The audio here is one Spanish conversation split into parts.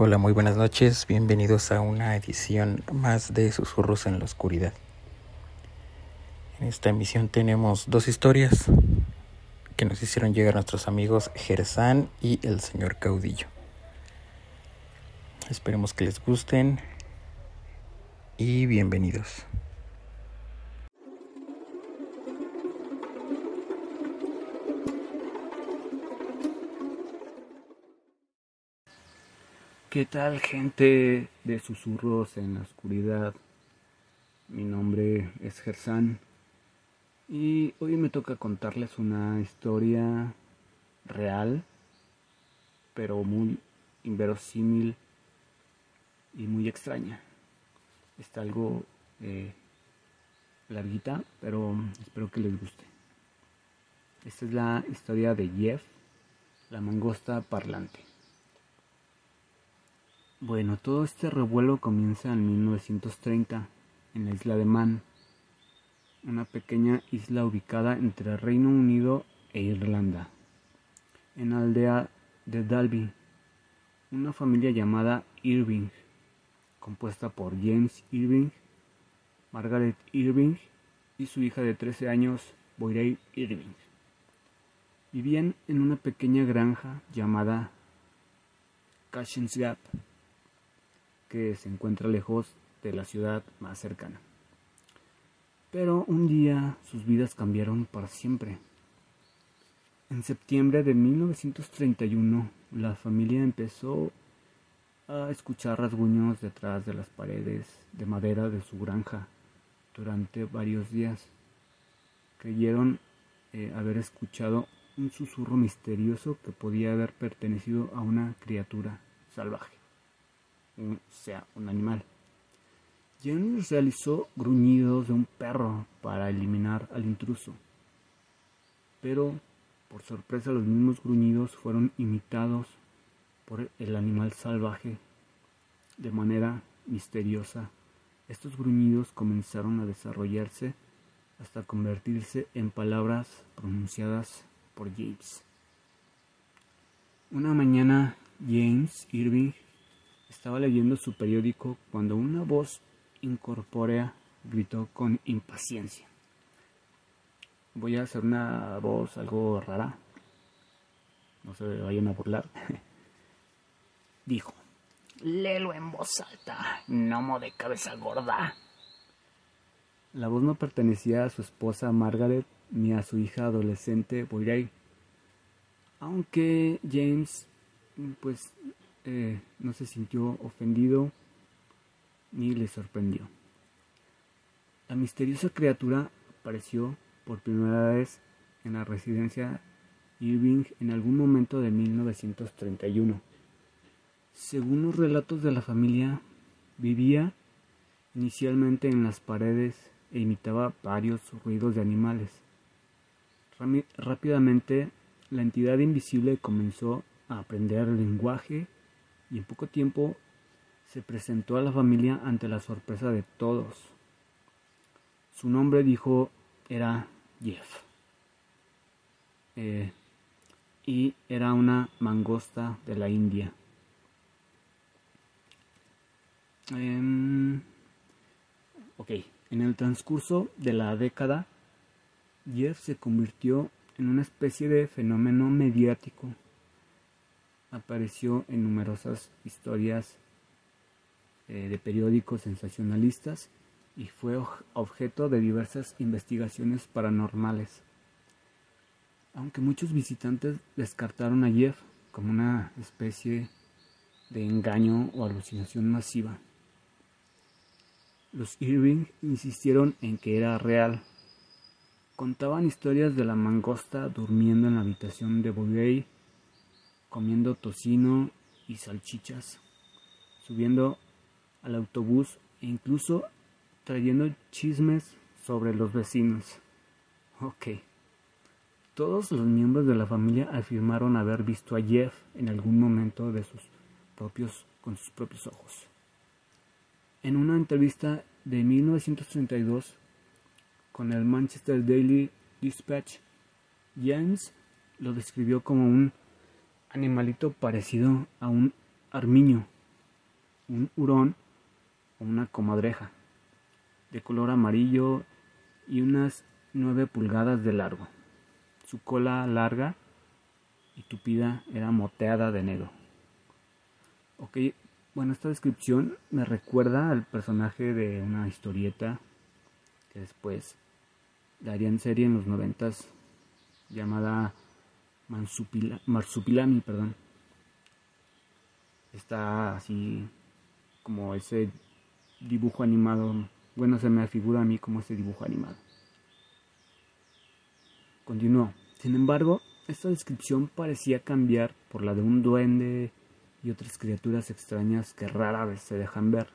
Hola, muy buenas noches, bienvenidos a una edición más de Susurros en la Oscuridad. En esta emisión tenemos dos historias que nos hicieron llegar nuestros amigos Gersán y el señor Caudillo. Esperemos que les gusten y bienvenidos. ¿Qué tal gente de susurros en la oscuridad? Mi nombre es Gersan y hoy me toca contarles una historia real, pero muy inverosímil y muy extraña. Está algo eh, larguita, pero espero que les guste. Esta es la historia de Jeff, la mangosta parlante. Bueno, todo este revuelo comienza en 1930 en la isla de Man, una pequeña isla ubicada entre Reino Unido e Irlanda. En la aldea de Dalby, una familia llamada Irving, compuesta por James Irving, Margaret Irving y su hija de 13 años, Boyrey Irving, vivían en una pequeña granja llamada Cashins Gap que se encuentra lejos de la ciudad más cercana. Pero un día sus vidas cambiaron para siempre. En septiembre de 1931, la familia empezó a escuchar rasguños detrás de las paredes de madera de su granja durante varios días. Creyeron eh, haber escuchado un susurro misterioso que podía haber pertenecido a una criatura salvaje sea un animal. James realizó gruñidos de un perro para eliminar al intruso. Pero, por sorpresa, los mismos gruñidos fueron imitados por el animal salvaje de manera misteriosa. Estos gruñidos comenzaron a desarrollarse hasta convertirse en palabras pronunciadas por James. Una mañana, James Irving estaba leyendo su periódico cuando una voz incorpórea gritó con impaciencia. Voy a hacer una voz algo rara. No se vayan a burlar. Dijo, léelo en voz alta, gnomo de cabeza gorda. La voz no pertenecía a su esposa Margaret ni a su hija adolescente Boyrey. Aunque James pues eh, no se sintió ofendido ni le sorprendió. La misteriosa criatura apareció por primera vez en la residencia Irving en algún momento de 1931. Según los relatos de la familia, vivía inicialmente en las paredes e imitaba varios ruidos de animales. Rápidamente, la entidad invisible comenzó a aprender el lenguaje y en poco tiempo se presentó a la familia ante la sorpresa de todos. Su nombre, dijo, era Jeff. Eh, y era una mangosta de la India. Em, ok, en el transcurso de la década, Jeff se convirtió en una especie de fenómeno mediático apareció en numerosas historias eh, de periódicos sensacionalistas y fue objeto de diversas investigaciones paranormales. Aunque muchos visitantes descartaron a Jeff como una especie de engaño o alucinación masiva. Los Irving insistieron en que era real. Contaban historias de la mangosta durmiendo en la habitación de Bouguer, comiendo tocino y salchichas, subiendo al autobús e incluso trayendo chismes sobre los vecinos. Ok. Todos los miembros de la familia afirmaron haber visto a Jeff en algún momento de sus propios, con sus propios ojos. En una entrevista de 1932 con el Manchester Daily Dispatch, James lo describió como un animalito parecido a un armiño, un hurón o una comadreja, de color amarillo y unas nueve pulgadas de largo. Su cola larga y tupida era moteada de negro. Ok, bueno, esta descripción me recuerda al personaje de una historieta que después darían serie en los noventas llamada Marsupilami, perdón. Está así como ese dibujo animado. Bueno, se me afigura a mí como ese dibujo animado. Continuó. Sin embargo, esta descripción parecía cambiar por la de un duende y otras criaturas extrañas que rara vez se dejan ver.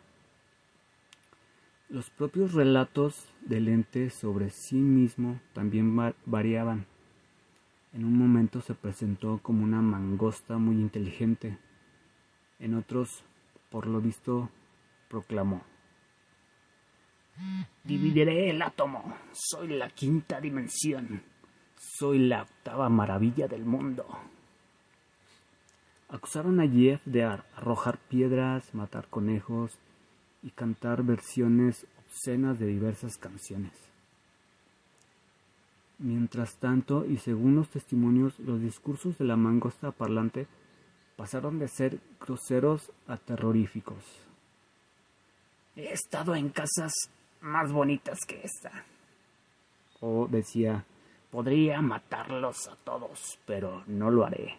Los propios relatos del ente sobre sí mismo también variaban. En un momento se presentó como una mangosta muy inteligente. En otros, por lo visto, proclamó. Dividiré el átomo. Soy la quinta dimensión. Soy la octava maravilla del mundo. Acusaron a Jeff de arrojar piedras, matar conejos y cantar versiones obscenas de diversas canciones. Mientras tanto, y según los testimonios, los discursos de la mangosta parlante pasaron de ser groseros a terroríficos. He estado en casas más bonitas que esta. O decía, Podría matarlos a todos, pero no lo haré.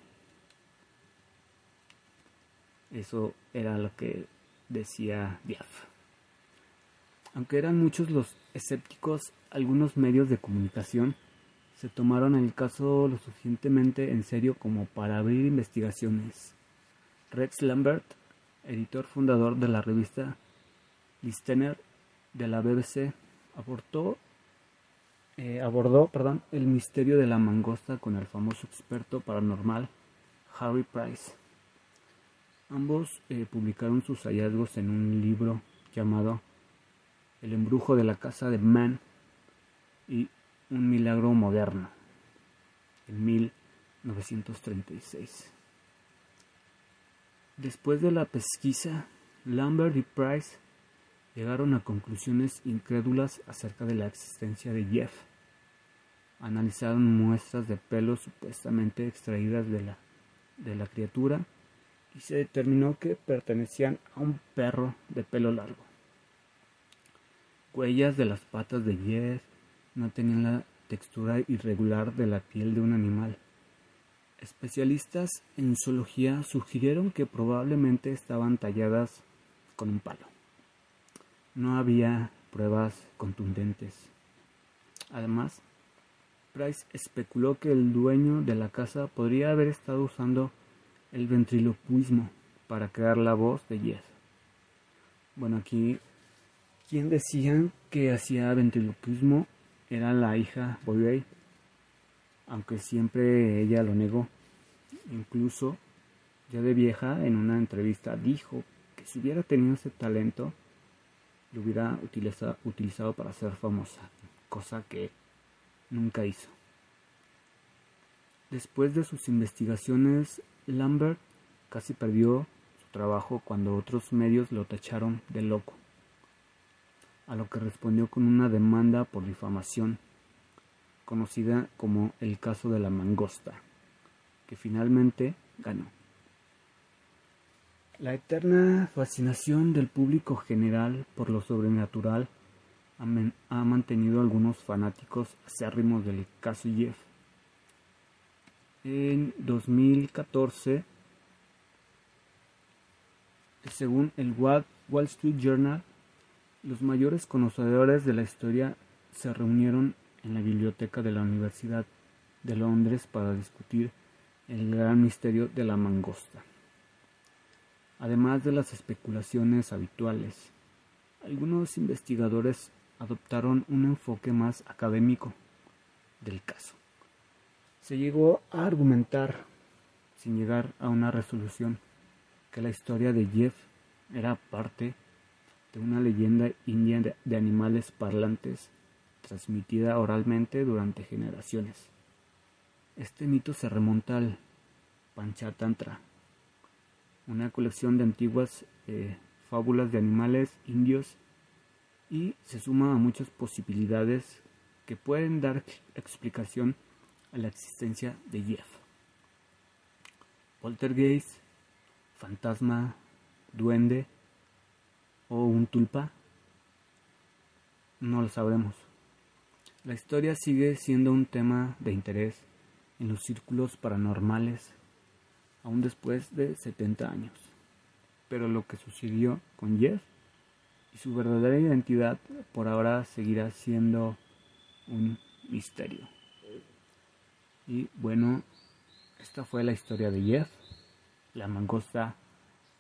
Eso era lo que decía Diaf. Aunque eran muchos los escépticos, algunos medios de comunicación se tomaron el caso lo suficientemente en serio como para abrir investigaciones. Rex Lambert, editor fundador de la revista Listener de la BBC, aportó eh, abordó el misterio de la mangosta con el famoso experto paranormal Harry Price. Ambos eh, publicaron sus hallazgos en un libro llamado El embrujo de la casa de Man y Un milagro moderno en 1936. Después de la pesquisa, Lambert y Price llegaron a conclusiones incrédulas acerca de la existencia de Jeff. Analizaron muestras de pelos supuestamente extraídas de la, de la criatura y se determinó que pertenecían a un perro de pelo largo. Huellas de las patas de Jeff no tenían la textura irregular de la piel de un animal. Especialistas en zoología sugirieron que probablemente estaban talladas con un palo. No había pruebas contundentes. Además, Price especuló que el dueño de la casa podría haber estado usando el ventriloquismo para crear la voz de Jeff. Bueno, aquí quien decía que hacía ventriloquismo era la hija Boyer, aunque siempre ella lo negó. Incluso, ya de vieja, en una entrevista dijo que si hubiera tenido ese talento, lo hubiera utilizado para ser famosa, cosa que nunca hizo. Después de sus investigaciones, Lambert casi perdió su trabajo cuando otros medios lo tacharon de loco, a lo que respondió con una demanda por difamación, conocida como el caso de la mangosta, que finalmente ganó. La eterna fascinación del público general por lo sobrenatural ha mantenido a algunos fanáticos acérrimos del caso Jeff. En 2014, según el Wall Street Journal, Los mayores conocedores de la historia se reunieron en la biblioteca de la Universidad de Londres para discutir el gran misterio de la mangosta. Además de las especulaciones habituales, algunos investigadores adoptaron un enfoque más académico del caso. Se llegó a argumentar, sin llegar a una resolución, que la historia de Jeff era parte de una leyenda india de animales parlantes transmitida oralmente durante generaciones. Este mito se remonta al Panchatantra, una colección de antiguas eh, fábulas de animales indios y se suma a muchas posibilidades que pueden dar explicación a la existencia de Jeff. Poltergeist, fantasma, duende o un tulpa, no lo sabremos. La historia sigue siendo un tema de interés en los círculos paranormales aún después de 70 años. Pero lo que sucedió con Jeff y su verdadera identidad por ahora seguirá siendo un misterio. Y bueno, esta fue la historia de Jeff, la mangosta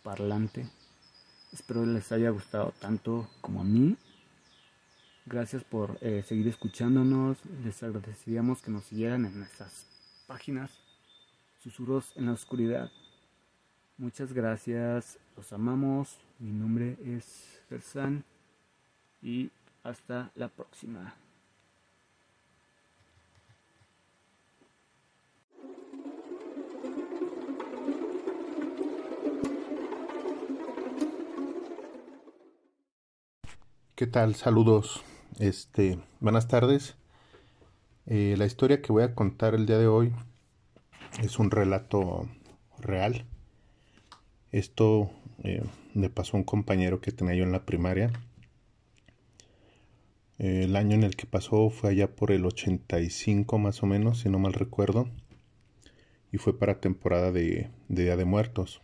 parlante. Espero les haya gustado tanto como a mí. Gracias por eh, seguir escuchándonos. Les agradeceríamos que nos siguieran en nuestras páginas Susurros en la Oscuridad. Muchas gracias, los amamos. Mi nombre es Gersan y hasta la próxima. ¿Qué tal? Saludos. Este, buenas tardes. Eh, la historia que voy a contar el día de hoy es un relato real. Esto eh, me pasó a un compañero que tenía yo en la primaria. el año en el que pasó fue allá por el 85 más o menos, si no mal recuerdo. Y fue para temporada de, Día de Muertos.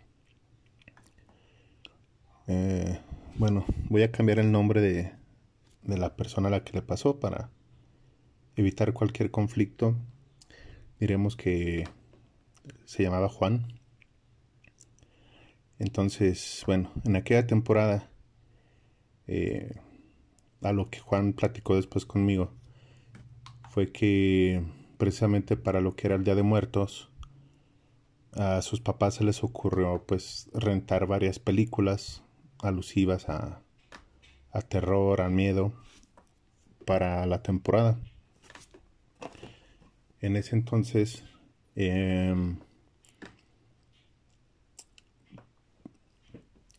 Eh, bueno, voy a cambiar el nombre de, de la persona a la que le pasó para evitar cualquier conflicto. Diremos que se llamaba Juan. Entonces, bueno, en aquella temporada, eh, a lo que Juan platicó después conmigo, fue que precisamente para lo que era el Día de Muertos, a sus papás se les ocurrió pues rentar varias películas alusivas a, terror, al miedo, para la temporada. En ese entonces Em,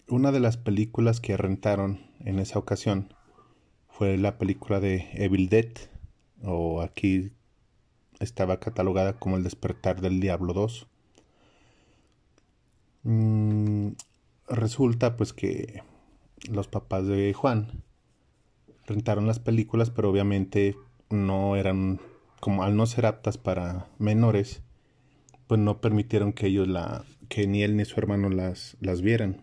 una de las películas que rentaron en esa ocasión fue la película de Evil Dead, o aquí estaba catalogada como El despertar del Diablo 2. Resulta pues que los papás de Juan rentaron las películas, pero obviamente no eran, como al no ser aptas para menores, pues no permitieron que ellos la, que ni él ni su hermano las, las vieran.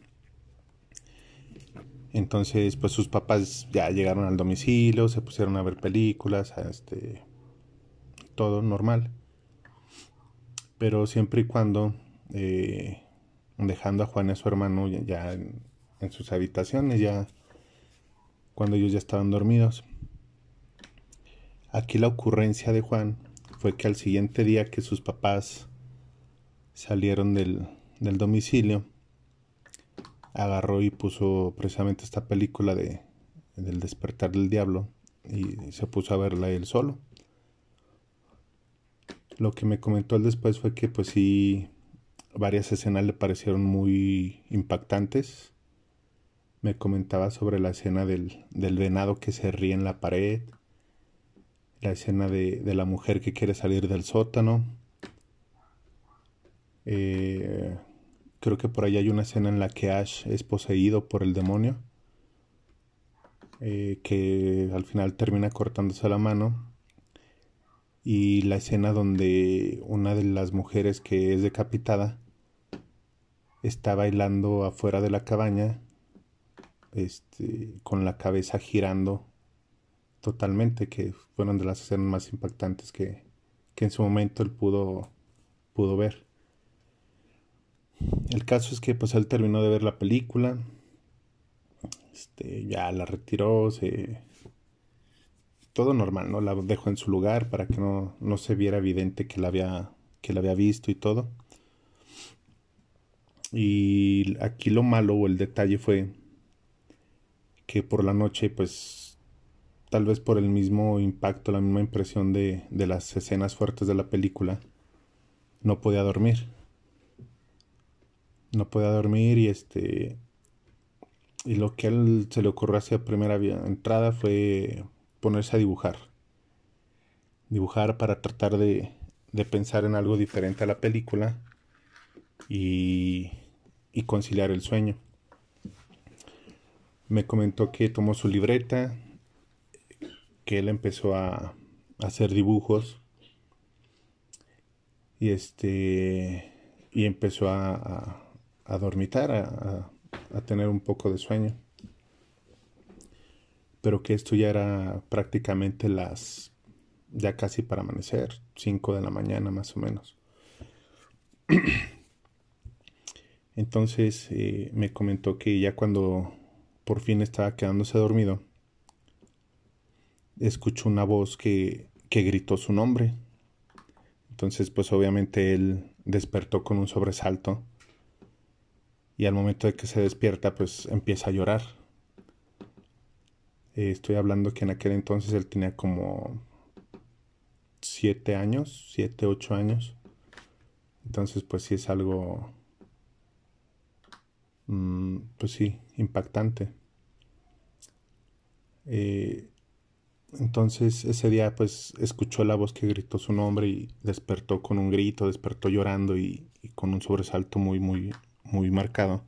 Entonces, pues sus papás ya llegaron al domicilio, se pusieron a ver películas, este, todo normal. Pero siempre y cuando, eh, dejando a Juan y a su hermano ya, en, sus habitaciones, ya cuando ellos ya estaban dormidos. Aquí la ocurrencia de Juan fue que al siguiente día que sus papás salieron del, domicilio, agarró y puso precisamente esta película de del despertar del diablo y se puso a verla él solo. Lo que me comentó él después fue que pues sí varias escenas le parecieron muy impactantes. Me comentaba sobre la escena del, del venado que se ríe en la pared, la escena de, de la mujer que quiere salir del sótano, eh, creo que por ahí hay una escena en la que Ash es poseído por el demonio. Eh, que al final termina cortándose la mano. Y la escena donde una de las mujeres que es decapitada está bailando afuera de la cabaña este, con la cabeza girando totalmente, que fueron de las escenas más impactantes que, que en su momento él pudo, pudo ver. El caso es que pues él terminó de ver la película, este, ya la retiró, se... todo normal, ¿no? La dejó en su lugar para que no, no se viera evidente que la había, que la había visto y todo. Y aquí lo malo o el detalle fue que por la noche, pues, tal vez por el mismo impacto, la misma impresión de, de las escenas fuertes de la película, no podía dormir. No podía dormir y este... Y lo que a él se le ocurrió hacia primera entrada fue ponerse a dibujar. Dibujar para tratar de, de pensar en algo diferente a la película y, conciliar el sueño. Me comentó que tomó su libreta, que él empezó a, hacer dibujos y este y empezó a, a, dormitar, a, a, tener un poco de sueño. Pero que esto ya era prácticamente las ya casi para amanecer, 5 de la mañana más o menos. Entonces eh, me comentó que ya cuando por fin estaba quedándose dormido, escuchó una voz que, que gritó su nombre. Entonces pues obviamente él despertó con un sobresalto y al momento de que se despierta pues empieza a llorar. Eh, estoy hablando que en aquel entonces él tenía como siete años, siete, ocho años. Entonces pues sí es algo Mm, pues sí, impactante. Eh, entonces ese día pues escuchó la voz que gritó su nombre y despertó con un grito, despertó llorando y, con un sobresalto muy, muy, muy marcado.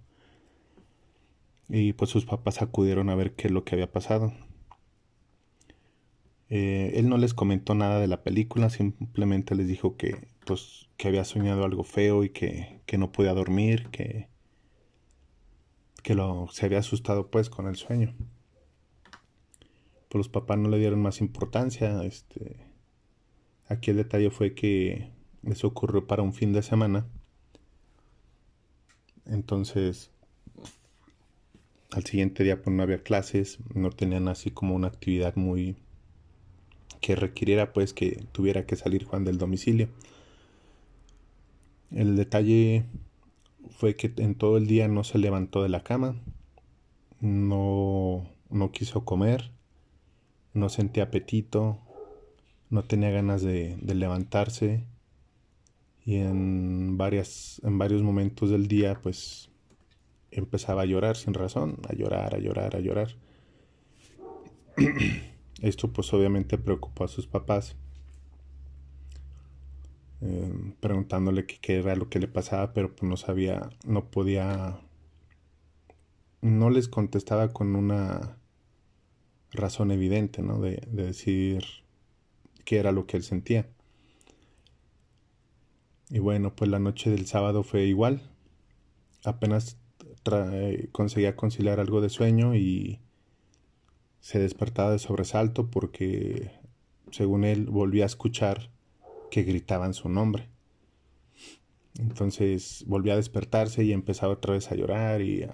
Y pues sus papás acudieron a ver qué es lo que había pasado. Eh, él no les comentó nada de la película, simplemente les dijo que pues que había soñado algo feo y que, que no podía dormir, que, que lo, se había asustado pues con el sueño. Pues los papás no le dieron más importancia. Este, aquí el detalle fue que eso ocurrió para un fin de semana. Entonces, al siguiente día pues no había clases, no tenían así como una actividad muy que requiriera pues que tuviera que salir Juan del domicilio. El detalle fue que en todo el día no se levantó de la cama, no, no quiso comer, no sentía apetito, no tenía ganas de, levantarse y en, varias, en varios momentos del día pues empezaba a llorar sin razón, a llorar, a llorar, a llorar. Esto pues obviamente preocupó a sus papás Em, preguntándole qué era lo que le pasaba, pero pues no sabía, no podía, no les contestaba con una razón evidente, ¿no? De, decir qué era lo que él sentía. Y bueno, pues la noche del sábado fue igual. Apenas conseguía conciliar algo de sueño y se despertaba de sobresalto porque, según él, volvía a escuchar que gritaban su nombre. Entonces volví a despertarse y empezaba otra vez a llorar y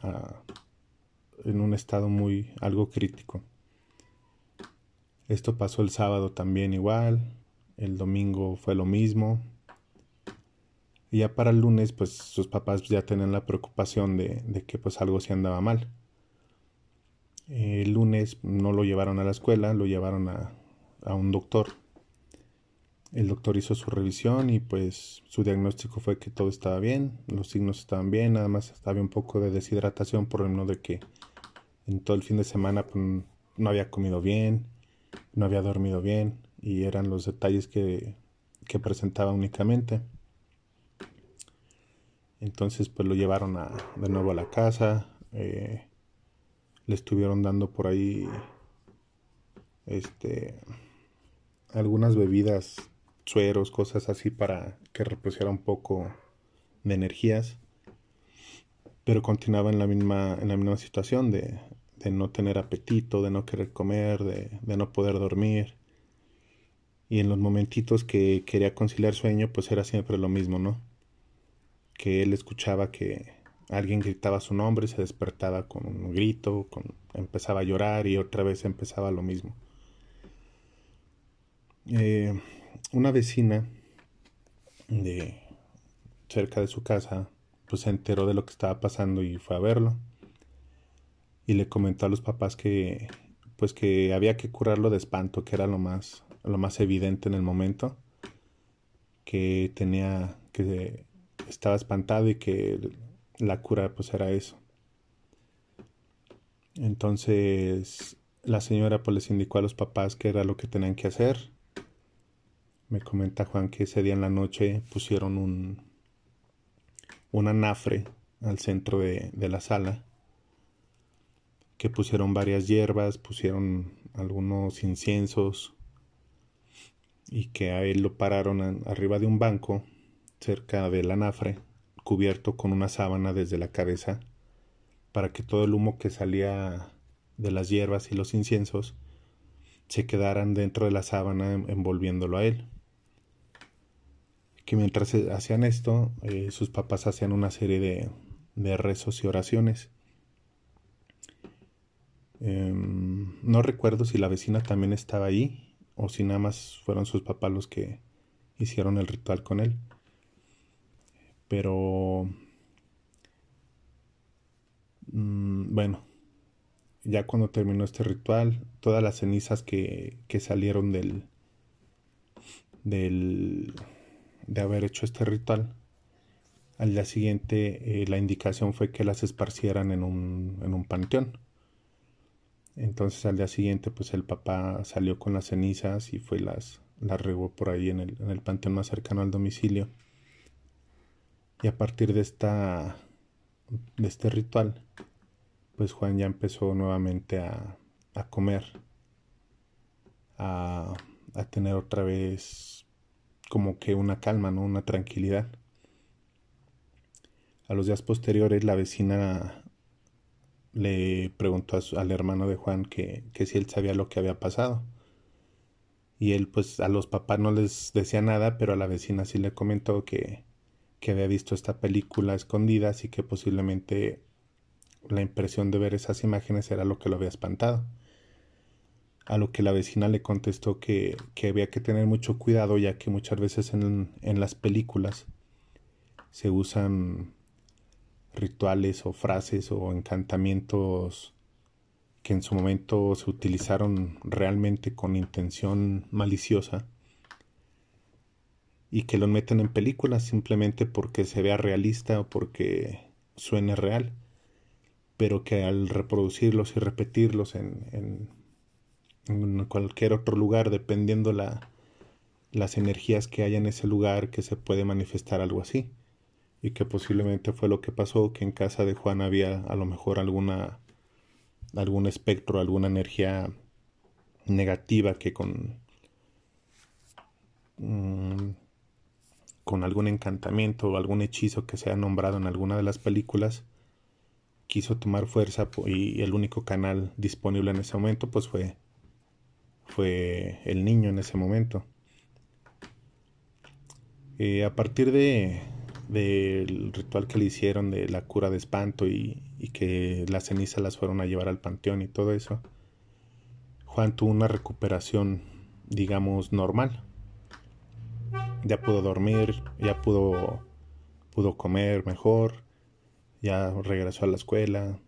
en un estado muy algo crítico. Esto pasó el sábado también igual, el domingo fue lo mismo. Ya para el lunes, pues sus papás ya tenían la preocupación de, que pues algo se andaba mal. El lunes no lo llevaron a la escuela, lo llevaron a, a un doctor el doctor hizo su revisión y pues su diagnóstico fue que todo estaba bien, los signos estaban bien, nada más estaba un poco de deshidratación por el no de que en todo el fin de semana pues, no había comido bien, no había dormido bien y eran los detalles que, que presentaba únicamente. Entonces pues lo llevaron a, de nuevo a la casa, eh, le estuvieron dando por ahí este algunas bebidas sueros, cosas así para que repusiera un poco de energías. Pero continuaba en la misma, en la misma situación de, de no tener apetito, de no querer comer, de, de no poder dormir. Y en los momentitos que quería conciliar sueño, pues era siempre lo mismo, ¿no? Que él escuchaba que alguien gritaba su nombre, se despertaba con un grito, con, empezaba a llorar y otra vez empezaba lo mismo. Eh, una vecina de cerca de su casa, pues se enteró de lo que estaba pasando y fue a verlo. Y le comentó a los papás que pues que había que curarlo de espanto, que era lo más lo más evidente en el momento, que tenía que estaba espantado y que la cura pues era eso. Entonces la señora pues les indicó a los papás que era lo que tenían que hacer. Me comenta Juan que ese día en la noche pusieron un, un anafre al centro de, de la sala, que pusieron varias hierbas, pusieron algunos inciensos y que a él lo pararon arriba de un banco cerca del anafre, cubierto con una sábana desde la cabeza, para que todo el humo que salía de las hierbas y los inciensos se quedaran dentro de la sábana envolviéndolo a él que mientras hacían esto, eh, sus papás hacían una serie de, de rezos y oraciones. Em, no recuerdo si la vecina también estaba ahí o si nada más fueron sus papás los que hicieron el ritual con él. Pero mm, bueno, ya cuando terminó este ritual, todas las cenizas que, que salieron del, del de haber hecho este ritual. Al día siguiente eh, la indicación fue que las esparcieran en un, en un panteón. Entonces al día siguiente pues el papá salió con las cenizas y fue las, las regó por ahí en el, en el panteón más cercano al domicilio. Y a partir de esta de este ritual, pues Juan ya empezó nuevamente a, a comer, a, a tener otra vez como que una calma, ¿no? Una tranquilidad. A los días posteriores la vecina le preguntó al hermano de Juan que, que, si él sabía lo que había pasado. Y él pues a los papás no les decía nada, pero a la vecina sí le comentó que, que había visto esta película escondida, así que posiblemente la impresión de ver esas imágenes era lo que lo había espantado. A lo que la vecina le contestó que, que había que tener mucho cuidado ya que muchas veces en, en las películas se usan rituales o frases o encantamientos que en su momento se utilizaron realmente con intención maliciosa y que los meten en películas simplemente porque se vea realista o porque suene real, pero que al reproducirlos y repetirlos en, en cualquier otro lugar, dependiendo la, las energías que haya en ese lugar, que se puede manifestar algo así. Y que posiblemente fue lo que pasó, que en casa de Juan había a lo mejor alguna algún espectro, alguna energía negativa que con mm, con algún encantamiento o algún hechizo que se ha nombrado en alguna de las películas quiso tomar fuerza y el único canal disponible en ese momento pues fue fue el niño en ese momento. Eh, a partir de del ritual que le hicieron de la cura de espanto y, y, que las cenizas las fueron a llevar al panteón y todo eso, Juan tuvo una recuperación, digamos, normal. Ya pudo dormir, ya pudo, pudo comer mejor, ya regresó a la escuela,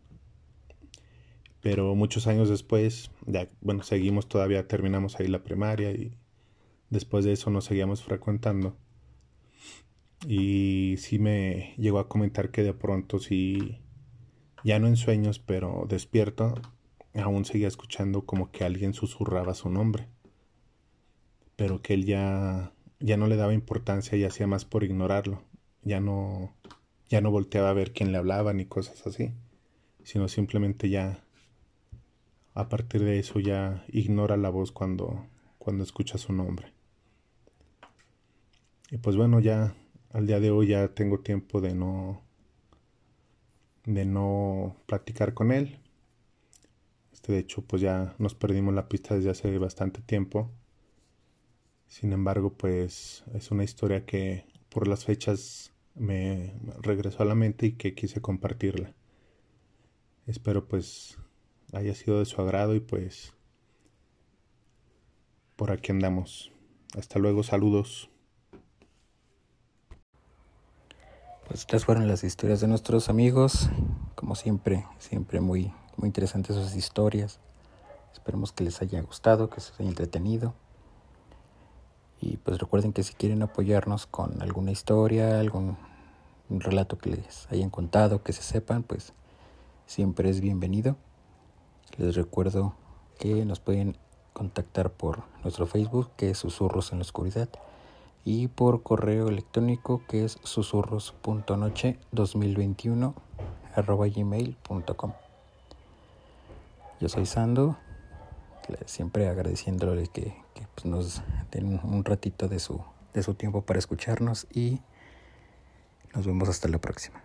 pero muchos años después, ya, bueno, seguimos todavía, terminamos ahí la primaria y después de eso nos seguíamos frecuentando. Y sí me llegó a comentar que de pronto sí, ya no en sueños, pero despierto, aún seguía escuchando como que alguien susurraba su nombre. Pero que él ya, ya no le daba importancia y hacía más por ignorarlo. Ya no, ya no volteaba a ver quién le hablaba ni cosas así, sino simplemente ya a partir de eso ya ignora la voz cuando, cuando escucha su nombre. Y pues bueno, ya al día de hoy ya tengo tiempo de no de no platicar con él. Este, de hecho, pues ya nos perdimos la pista desde hace bastante tiempo. Sin embargo, pues es una historia que por las fechas me regresó a la mente y que quise compartirla. Espero pues haya sido de su agrado y pues por aquí andamos. Hasta luego, saludos. Pues estas fueron las historias de nuestros amigos, como siempre, siempre muy, muy interesantes sus historias. Esperemos que les haya gustado, que se haya entretenido. Y pues recuerden que si quieren apoyarnos con alguna historia, algún relato que les hayan contado, que se sepan, pues siempre es bienvenido. Les recuerdo que nos pueden contactar por nuestro Facebook, que es Susurros en la Oscuridad, y por correo electrónico, que es susurros.noche2021 gmail.com. Yo soy Sando, siempre agradeciéndole que, que pues, nos den un ratito de su, de su tiempo para escucharnos y nos vemos hasta la próxima.